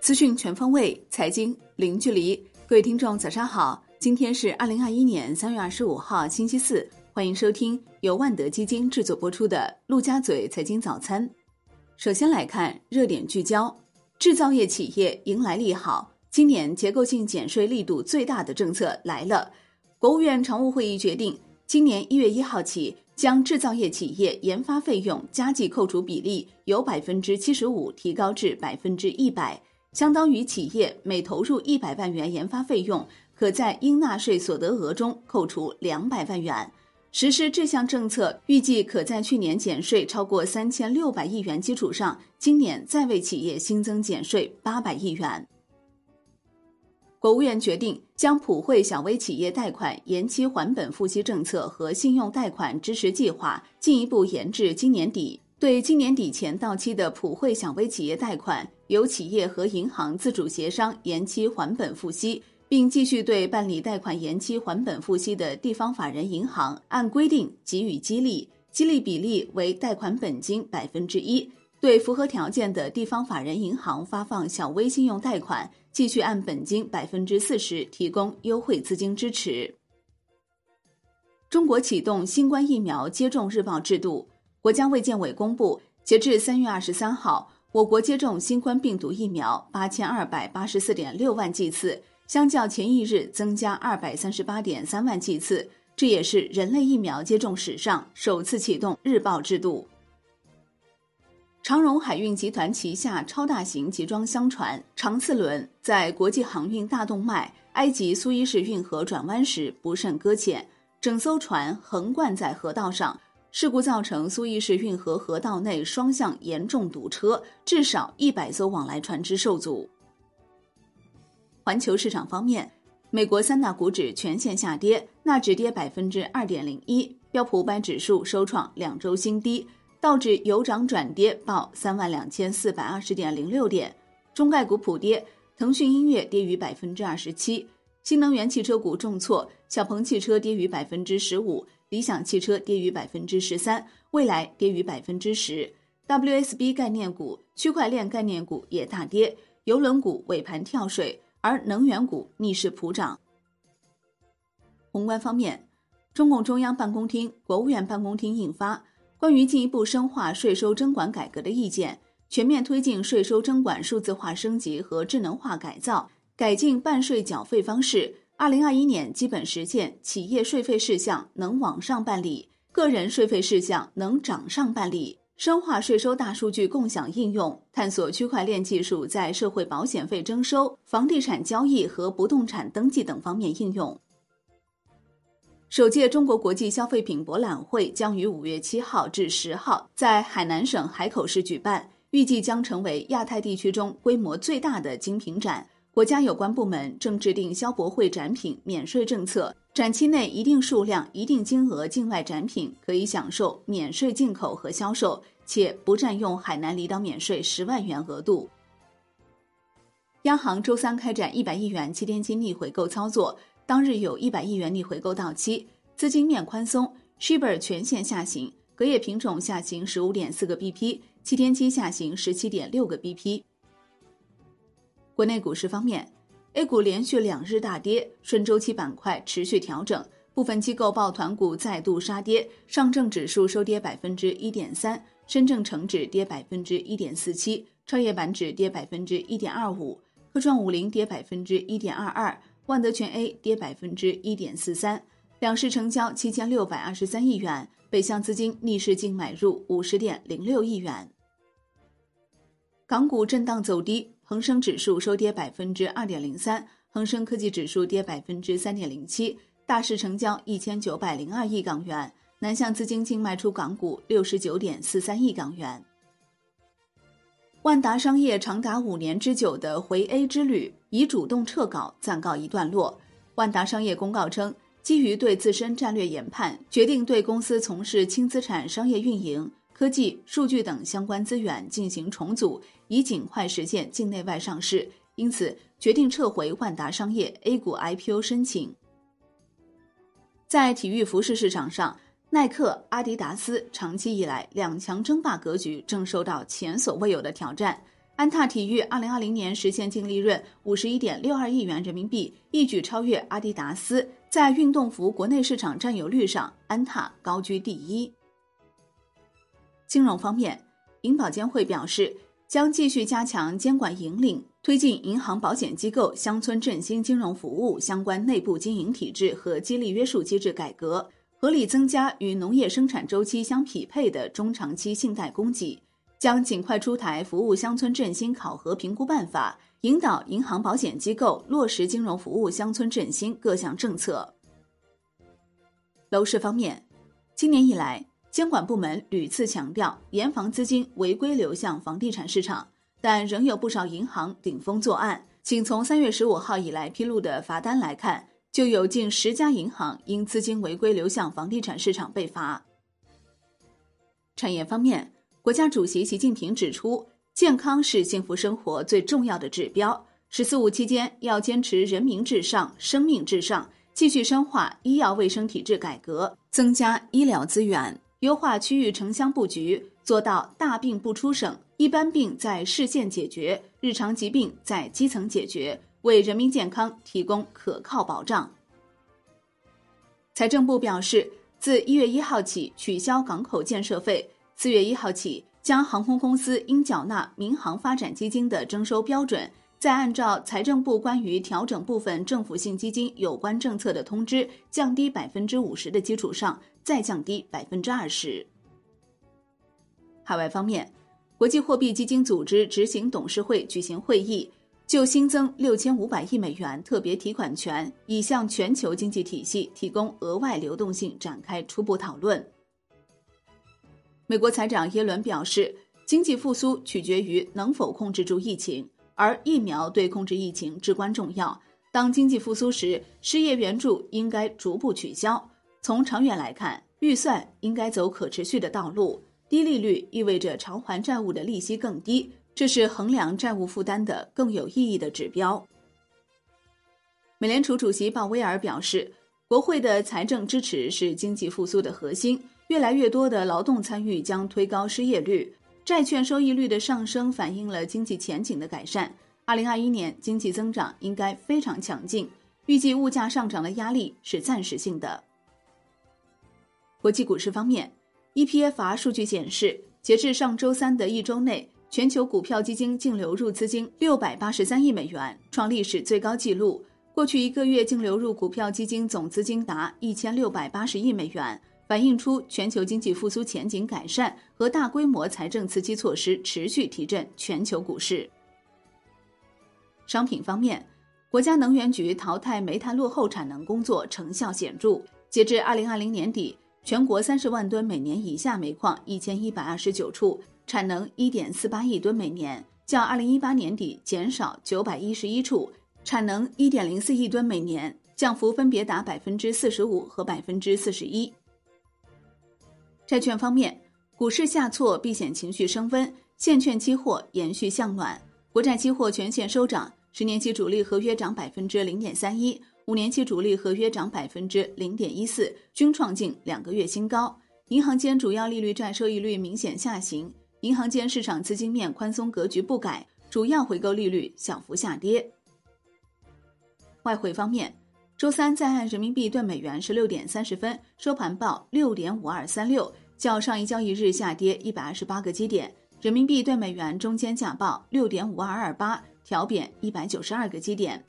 资讯全方位，财经零距离。各位听众，早上好！今天是二零二一年三月二十五号，星期四。欢迎收听由万德基金制作播出的《陆家嘴财经早餐》。首先来看热点聚焦：制造业企业迎来利好，今年结构性减税力度最大的政策来了。国务院常务会议决定，今年一月一号起，将制造业企业研发费用加计扣除比例由百分之七十五提高至百分之一百，相当于企业每投入一百万元研发费用，可在应纳税所得额中扣除两百万元。实施这项政策，预计可在去年减税超过三千六百亿元基础上，今年再为企业新增减税八百亿元。国务院决定将普惠小微企业贷款延期还本付息政策和信用贷款支持计划进一步延至今年底。对今年底前到期的普惠小微企业贷款，由企业和银行自主协商延期还本付息。并继续对办理贷款延期还本付息的地方法人银行按规定给予激励，激励比例为贷款本金百分之一；对符合条件的地方法人银行发放小微信用贷款，继续按本金百分之四十提供优惠资金支持。中国启动新冠疫苗接种日报制度，国家卫健委公布，截至三月二十三号，我国接种新冠病毒疫苗八千二百八十四点六万剂次。相较前一日增加二百三十八点三万剂次，这也是人类疫苗接种史上首次启动日报制度。长荣海运集团旗下超大型集装箱船长次轮在国际航运大动脉埃及苏伊士运河转弯时不慎搁浅，整艘船横贯在河道上，事故造成苏伊士运河河道内双向严重堵车，至少一百艘往来船只受阻。环球市场方面，美国三大股指全线下跌，纳指跌百分之二点零一，标普五百指数收创两周新低，道指由涨转跌，报三万两千四百二十点零六点。中概股普跌，腾讯音乐跌逾百分之二十七，新能源汽车股重挫，小鹏汽车跌逾百分之十五，理想汽车跌逾百分之十三，蔚来跌逾百分之十。WSB 概念股、区块链概念股也大跌，邮轮股尾盘跳水。而能源股逆势普涨。宏观方面，中共中央办公厅、国务院办公厅印发《关于进一步深化税收征管改革的意见》，全面推进税收征管数字化升级和智能化改造，改进办税缴费方式。二零二一年基本实现企业税费事项能网上办理，个人税费事项能掌上办理。深化税收大数据共享应用，探索区块链技术在社会保险费征收、房地产交易和不动产登记等方面应用。首届中国国际消费品博览会将于五月七号至十号在海南省海口市举办，预计将成为亚太地区中规模最大的精品展。国家有关部门正制定消博会展品免税政策。展期内，一定数量、一定金额境外展品可以享受免税进口和销售，且不占用海南离岛免税十万元额度。央行周三开展一百亿元七天期逆回购操作，当日有一百亿元逆回购到期，资金面宽松，Shibor 全线下行，隔夜品种下行十五点四个 BP，七天期下行十七点六个 BP。国内股市方面。A 股连续两日大跌，顺周期板块持续调整，部分机构抱团股再度杀跌，上证指数收跌百分之一点三，深证成指跌百分之一点四七，创业板指跌百分之一点二五，科创五零跌百分之一点二二，万德全 A 跌百分之一点四三，两市成交七千六百二十三亿元，北向资金逆势净买入五十点零六亿元。港股震荡走低。恒生指数收跌百分之二点零三，恒生科技指数跌百分之三点零七，大市成交一千九百零二亿港元，南向资金净卖出港股六十九点四三亿港元。万达商业长达五年之久的回 A 之旅已主动撤稿暂告一段落。万达商业公告称，基于对自身战略研判，决定对公司从事轻资产商业运营。科技、数据等相关资源进行重组，以尽快实现境内外上市，因此决定撤回万达商业 A 股 IPO 申请。在体育服饰市场上，耐克、阿迪达斯长期以来两强争霸格局正受到前所未有的挑战。安踏体育二零二零年实现净利润五十一点六二亿元人民币，一举超越阿迪达斯。在运动服国内市场占有率上，安踏高居第一。金融方面，银保监会表示，将继续加强监管引领，推进银行、保险机构、乡村振兴金融服务相关内部经营体制和激励约束机制改革。合理增加与农业生产周期相匹配的中长期信贷供给，将尽快出台服务乡村振兴考核评估办法，引导银行保险机构落实金融服务乡村振兴各项政策。楼市方面，今年以来，监管部门屡次强调严防资金违规流向房地产市场，但仍有不少银行顶风作案。仅从三月十五号以来披露的罚单来看。就有近十家银行因资金违规流向房地产市场被罚。产业方面，国家主席习近平指出，健康是幸福生活最重要的指标。“十四五”期间要坚持人民至上、生命至上，继续深化医药卫生体制改革，增加医疗资源，优化区域城乡布局，做到大病不出省，一般病在市县解决，日常疾病在基层解决。为人民健康提供可靠保障。财政部表示，自一月一号起取消港口建设费，四月一号起将航空公司应缴纳民航发展基金的征收标准，再按照财政部关于调整部分政府性基金有关政策的通知，降低百分之五十的基础上，再降低百分之二十。海外方面，国际货币基金组织执行董事会举行会议。就新增六千五百亿美元特别提款权，以向全球经济体系提供额外流动性展开初步讨论。美国财长耶伦表示，经济复苏取决于能否控制住疫情，而疫苗对控制疫情至关重要。当经济复苏时，失业援助应该逐步取消。从长远来看，预算应该走可持续的道路。低利率意味着偿还债务的利息更低。这是衡量债务负担的更有意义的指标。美联储主席鲍威尔表示，国会的财政支持是经济复苏的核心。越来越多的劳动参与将推高失业率，债券收益率的上升反映了经济前景的改善。二零二一年经济增长应该非常强劲，预计物价上涨的压力是暂时性的。国际股市方面，EPFR 数据显示，截至上周三的一周内。全球股票基金净流入资金六百八十三亿美元，创历史最高纪录。过去一个月净流入股票基金总资金达一千六百八十亿美元，反映出全球经济复苏前景改善和大规模财政刺激措施持续提振全球股市。商品方面，国家能源局淘汰煤炭落后产能工作成效显著。截至二零二零年底，全国三十万吨每年以下煤矿一千一百二十九处。产能一点四八亿吨每年，较二零一八年底减少九百一十一处；产能一点零四亿吨每年，降幅分别达百分之四十五和百分之四十一。债券方面，股市下挫，避险情绪升温，现券期货延续向暖，国债期货全线收涨，十年期主力合约涨百分之零点三一，五年期主力合约涨百分之零点一四，均创近两个月新高。银行间主要利率债收益率明显下行。银行间市场资金面宽松格局不改，主要回购利率小幅下跌。外汇方面，周三在岸人民币兑美元十六点三十分收盘报六点五二三六，较上一交易日下跌一百二十八个基点。人民币兑美元中间价报六点五二二八，调贬一百九十二个基点。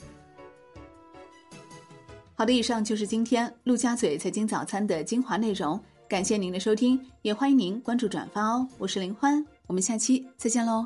好的，以上就是今天陆家嘴财经早餐的精华内容。感谢您的收听，也欢迎您关注转发哦。我是林欢，我们下期再见喽。